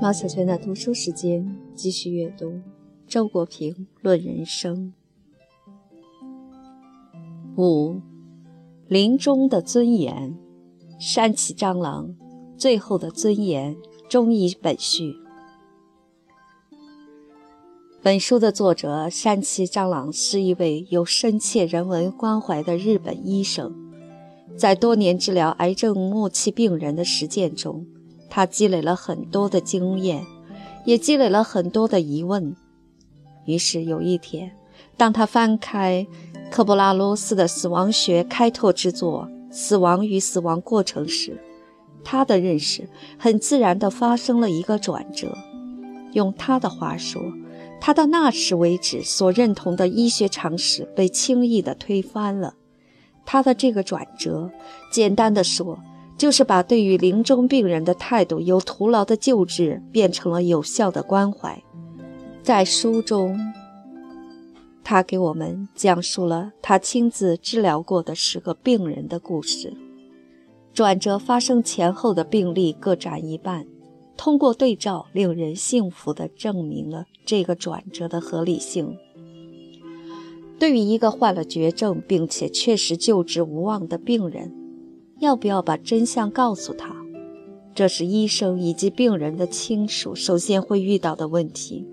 毛小娟的读书时间，继续阅读《周国平论人生》五，临终的尊严，山崎蟑螂，最后的尊严，中医本序。本书的作者山崎蟑螂是一位有深切人文关怀的日本医生，在多年治疗癌症末期病人的实践中。他积累了很多的经验，也积累了很多的疑问。于是有一天，当他翻开科布拉罗斯的死亡学开拓之作《死亡与死亡过程》时，他的认识很自然地发生了一个转折。用他的话说，他到那时为止所认同的医学常识被轻易地推翻了。他的这个转折，简单的说。就是把对于临终病人的态度由徒劳的救治变成了有效的关怀。在书中，他给我们讲述了他亲自治疗过的十个病人的故事。转折发生前后的病例各占一半，通过对照，令人信服地证明了这个转折的合理性。对于一个患了绝症并且确实救治无望的病人，要不要把真相告诉他？这是医生以及病人的亲属首先会遇到的问题。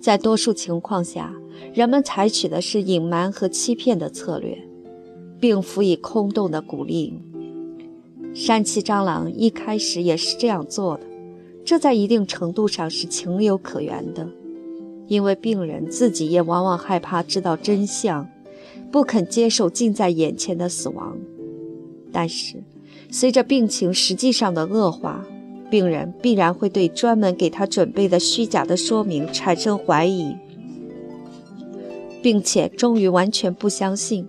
在多数情况下，人们采取的是隐瞒和欺骗的策略，并辅以空洞的鼓励。山崎蟑螂一开始也是这样做的，这在一定程度上是情有可原的，因为病人自己也往往害怕知道真相，不肯接受近在眼前的死亡。但是，随着病情实际上的恶化，病人必然会对专门给他准备的虚假的说明产生怀疑，并且终于完全不相信。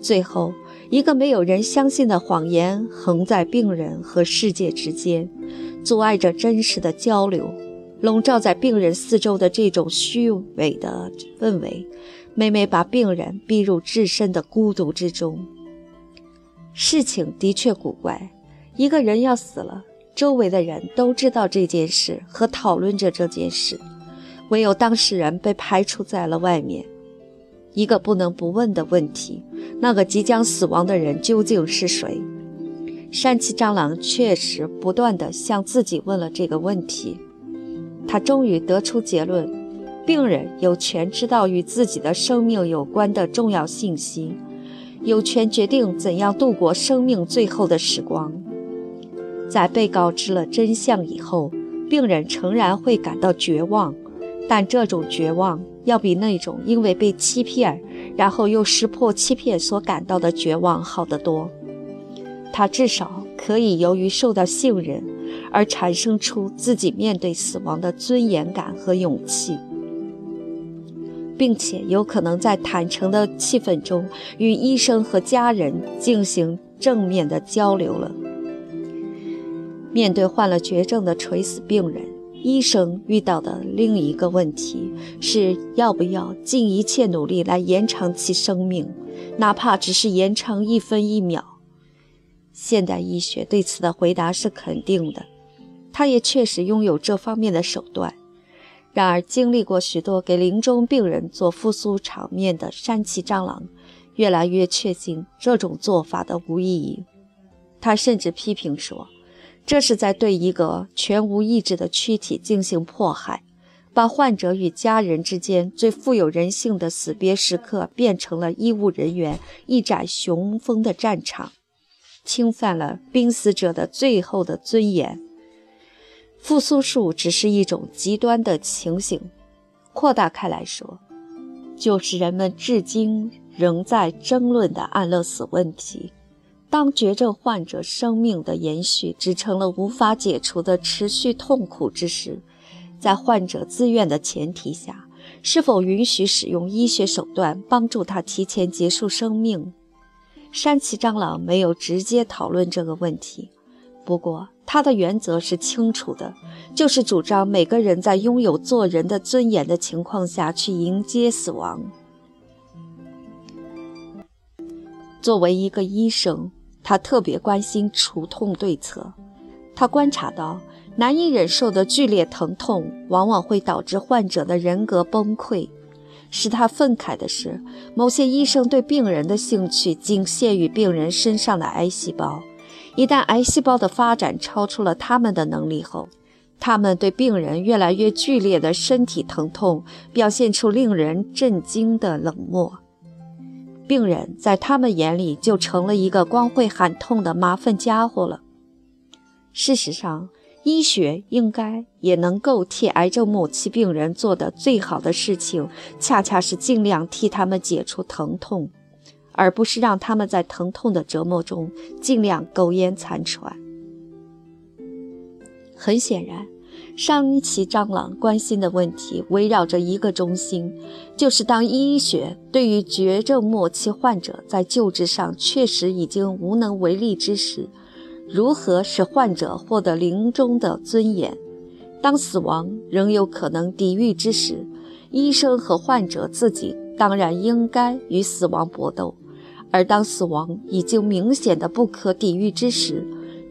最后，一个没有人相信的谎言横在病人和世界之间，阻碍着真实的交流。笼罩在病人四周的这种虚伪的氛围，每每把病人逼入至深的孤独之中。事情的确古怪，一个人要死了，周围的人都知道这件事和讨论着这件事，唯有当事人被排除在了外面。一个不能不问的问题：那个即将死亡的人究竟是谁？山崎蟑螂确实不断地向自己问了这个问题，他终于得出结论：病人有权知道与自己的生命有关的重要信息。有权决定怎样度过生命最后的时光。在被告知了真相以后，病人诚然会感到绝望，但这种绝望要比那种因为被欺骗，然后又识破欺骗所感到的绝望好得多。他至少可以由于受到信任，而产生出自己面对死亡的尊严感和勇气。并且有可能在坦诚的气氛中与医生和家人进行正面的交流了。面对患了绝症的垂死病人，医生遇到的另一个问题是要不要尽一切努力来延长其生命，哪怕只是延长一分一秒。现代医学对此的回答是肯定的，他也确实拥有这方面的手段。然而，经历过许多给临终病人做复苏场面的山崎蟑螂，越来越确信这种做法的无意义。他甚至批评说，这是在对一个全无意志的躯体进行迫害，把患者与家人之间最富有人性的死别时刻变成了医务人员一展雄风的战场，侵犯了濒死者的最后的尊严。复苏术只是一种极端的情形，扩大开来说，就是人们至今仍在争论的安乐死问题。当绝症患者生命的延续只成了无法解除的持续痛苦之时，在患者自愿的前提下，是否允许使用医学手段帮助他提前结束生命？山崎蟑螂没有直接讨论这个问题，不过。他的原则是清楚的，就是主张每个人在拥有做人的尊严的情况下去迎接死亡。作为一个医生，他特别关心除痛对策。他观察到，难以忍受的剧烈疼痛，往往会导致患者的人格崩溃。使他愤慨的是，某些医生对病人的兴趣仅限于病人身上的癌细胞。一旦癌细胞的发展超出了他们的能力后，他们对病人越来越剧烈的身体疼痛表现出令人震惊的冷漠。病人在他们眼里就成了一个光会喊痛的麻烦家伙了。事实上，医学应该也能够替癌症末期病人做的最好的事情，恰恰是尽量替他们解除疼痛，而不是让他们在疼痛的折磨中尽量苟延残喘。很显然，上期张朗关心的问题围绕着一个中心，就是当医学对于绝症末期患者在救治上确实已经无能为力之时。如何使患者获得临终的尊严？当死亡仍有可能抵御之时，医生和患者自己当然应该与死亡搏斗；而当死亡已经明显的不可抵御之时，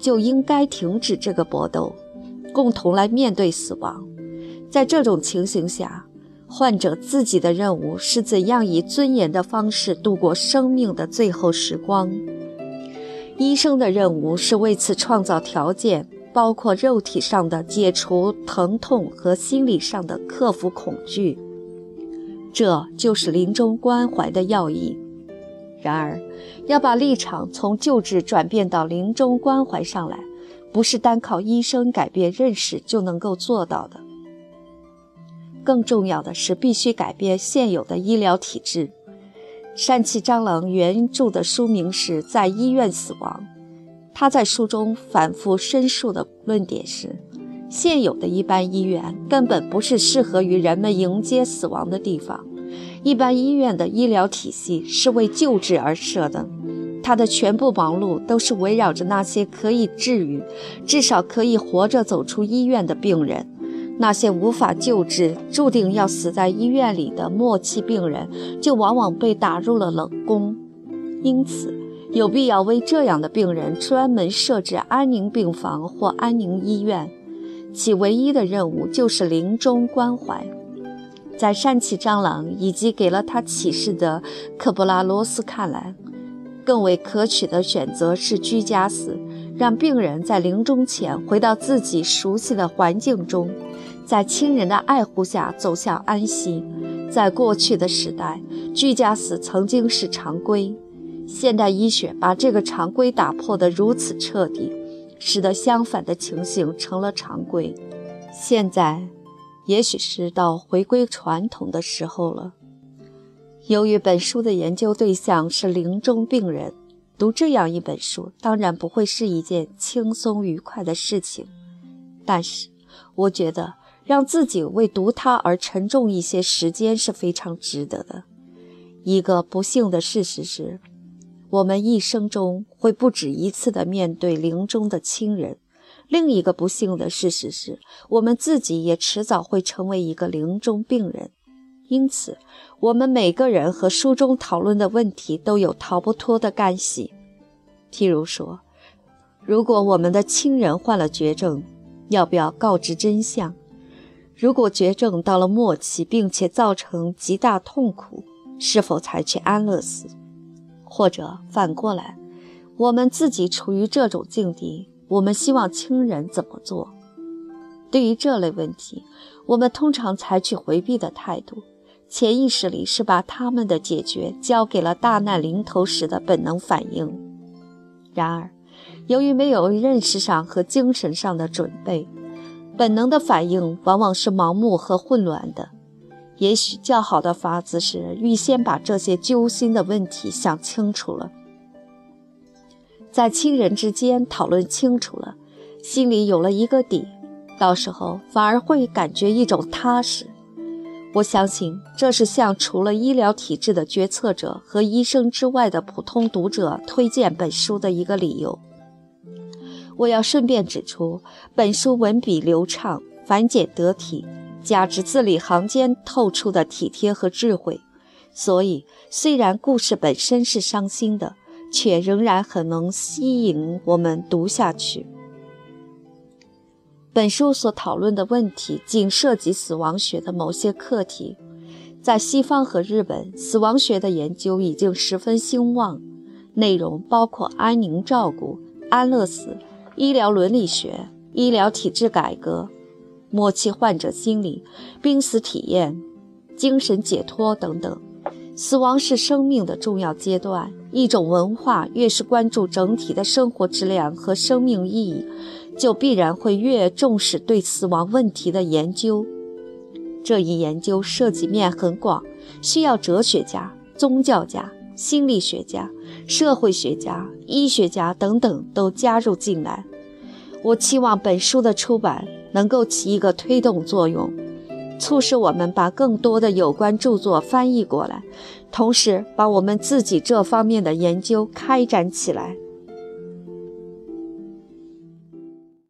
就应该停止这个搏斗，共同来面对死亡。在这种情形下，患者自己的任务是怎样以尊严的方式度过生命的最后时光。医生的任务是为此创造条件，包括肉体上的解除疼痛和心理上的克服恐惧。这就是临终关怀的要义。然而，要把立场从救治转变到临终关怀上来，不是单靠医生改变认识就能够做到的。更重要的是，必须改变现有的医疗体制。疝气蟑螂原著的书名是在医院死亡。他在书中反复申述的论点是：现有的一般医院根本不是适合于人们迎接死亡的地方。一般医院的医疗体系是为救治而设的，它的全部忙碌都是围绕着那些可以治愈，至少可以活着走出医院的病人。那些无法救治、注定要死在医院里的末期病人，就往往被打入了冷宫。因此，有必要为这样的病人专门设置安宁病房或安宁医院，其唯一的任务就是临终关怀。在疝气蟑螂以及给了他启示的科布拉罗斯看来，更为可取的选择是居家死，让病人在临终前回到自己熟悉的环境中。在亲人的爱护下走向安息。在过去的时代，居家死曾经是常规。现代医学把这个常规打破得如此彻底，使得相反的情形成了常规。现在，也许是到回归传统的时候了。由于本书的研究对象是临终病人，读这样一本书当然不会是一件轻松愉快的事情。但是，我觉得。让自己为读它而沉重一些时间是非常值得的。一个不幸的事实是，我们一生中会不止一次地面对临终的亲人；另一个不幸的事实是，我们自己也迟早会成为一个临终病人。因此，我们每个人和书中讨论的问题都有逃不脱的干系。譬如说，如果我们的亲人患了绝症，要不要告知真相？如果绝症到了末期，并且造成极大痛苦，是否采取安乐死？或者反过来，我们自己处于这种境地，我们希望亲人怎么做？对于这类问题，我们通常采取回避的态度，潜意识里是把他们的解决交给了大难临头时的本能反应。然而，由于没有认识上和精神上的准备。本能的反应往往是盲目和混乱的。也许较好的法子是预先把这些揪心的问题想清楚了，在亲人之间讨论清楚了，心里有了一个底，到时候反而会感觉一种踏实。我相信这是向除了医疗体制的决策者和医生之外的普通读者推荐本书的一个理由。我要顺便指出，本书文笔流畅，繁简得体，加之字里行间透出的体贴和智慧，所以虽然故事本身是伤心的，却仍然很能吸引我们读下去。本书所讨论的问题仅涉及死亡学的某些课题。在西方和日本，死亡学的研究已经十分兴旺，内容包括安宁照顾、安乐死、医疗伦理学、医疗体制改革、末期患者心理、濒死体验、精神解脱等等。死亡是生命的重要阶段。一种文化越是关注整体的生活质量和生命意义，就必然会越重视对死亡问题的研究。这一研究涉及面很广，需要哲学家、宗教家、心理学家、社会学家、医学家等等都加入进来。我期望本书的出版能够起一个推动作用。促使我们把更多的有关著作翻译过来，同时把我们自己这方面的研究开展起来。